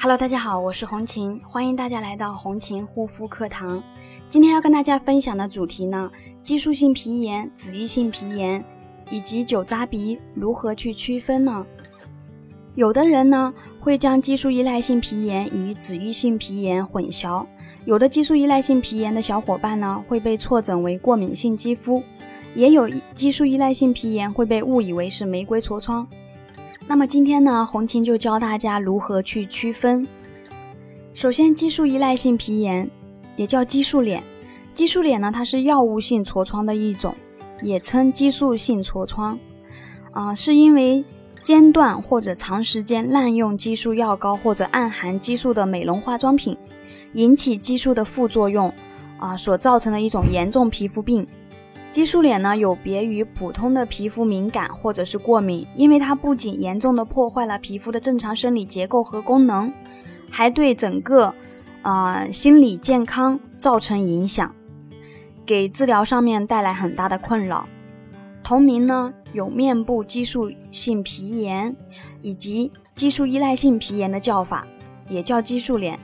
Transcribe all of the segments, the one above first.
Hello，大家好，我是红琴，欢迎大家来到红琴护肤课堂。今天要跟大家分享的主题呢，激素性皮炎、脂溢性皮炎以及酒渣鼻如何去区分呢？有的人呢会将激素依赖性皮炎与脂溢性皮炎混淆，有的激素依赖性皮炎的小伙伴呢会被错诊为过敏性肌肤，也有激素依赖性皮炎会被误以为是玫瑰痤疮。那么今天呢，红琴就教大家如何去区分。首先，激素依赖性皮炎也叫激素脸，激素脸呢，它是药物性痤疮的一种，也称激素性痤疮，啊，是因为。间断或者长时间滥用激素药膏或者暗含激素的美容化妆品，引起激素的副作用，啊，所造成的一种严重皮肤病。激素脸呢，有别于普通的皮肤敏感或者是过敏，因为它不仅严重的破坏了皮肤的正常生理结构和功能，还对整个啊心理健康造成影响，给治疗上面带来很大的困扰。同名呢，有面部激素性皮炎以及激素依赖性皮炎的叫法，也叫激素脸。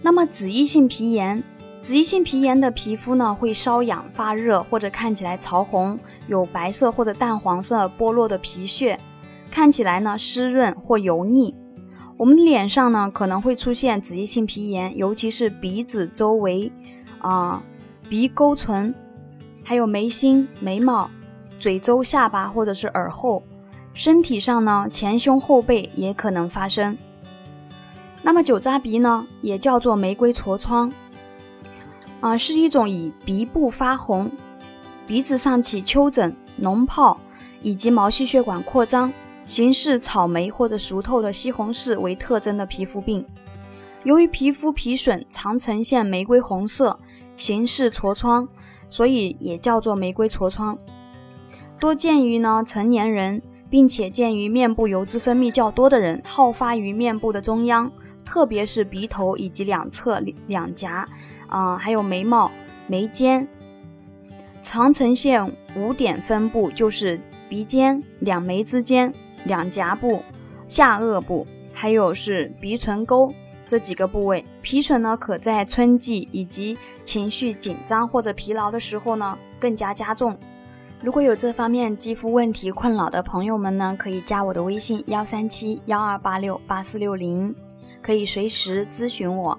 那么脂溢性皮炎，脂溢性皮炎的皮肤呢会瘙痒、发热，或者看起来潮红，有白色或者淡黄色剥落的皮屑，看起来呢湿润或油腻。我们脸上呢可能会出现脂溢性皮炎，尤其是鼻子周围，啊，鼻沟唇。还有眉心、眉毛、嘴周、下巴或者是耳后，身体上呢前胸后背也可能发生。那么酒渣鼻呢，也叫做玫瑰痤疮，啊，是一种以鼻部发红、鼻子上起丘疹、脓泡以及毛细血管扩张、形似草莓或者熟透的西红柿为特征的皮肤病。由于皮肤皮损常呈现玫瑰红色，形似痤疮。所以也叫做玫瑰痤疮，多见于呢成年人，并且见于面部油脂分泌较多的人，好发于面部的中央，特别是鼻头以及两侧两颊，啊，还有眉毛、眉间，常呈现五点分布，就是鼻尖、两眉之间、两颊部、下颚部，还有是鼻唇沟。这几个部位皮损呢，可在春季以及情绪紧张或者疲劳的时候呢更加加重。如果有这方面肌肤问题困扰的朋友们呢，可以加我的微信幺三七幺二八六八四六零，可以随时咨询我。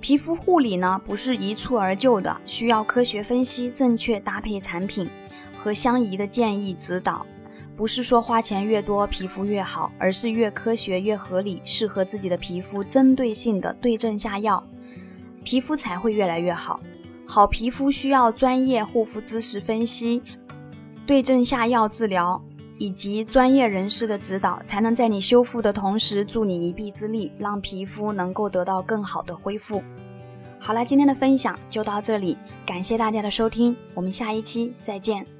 皮肤护理呢不是一蹴而就的，需要科学分析、正确搭配产品和相宜的建议指导。不是说花钱越多皮肤越好，而是越科学越合理，适合自己的皮肤，针对性的对症下药，皮肤才会越来越好。好皮肤需要专业护肤知识分析、对症下药治疗以及专业人士的指导，才能在你修复的同时助你一臂之力，让皮肤能够得到更好的恢复。好了，今天的分享就到这里，感谢大家的收听，我们下一期再见。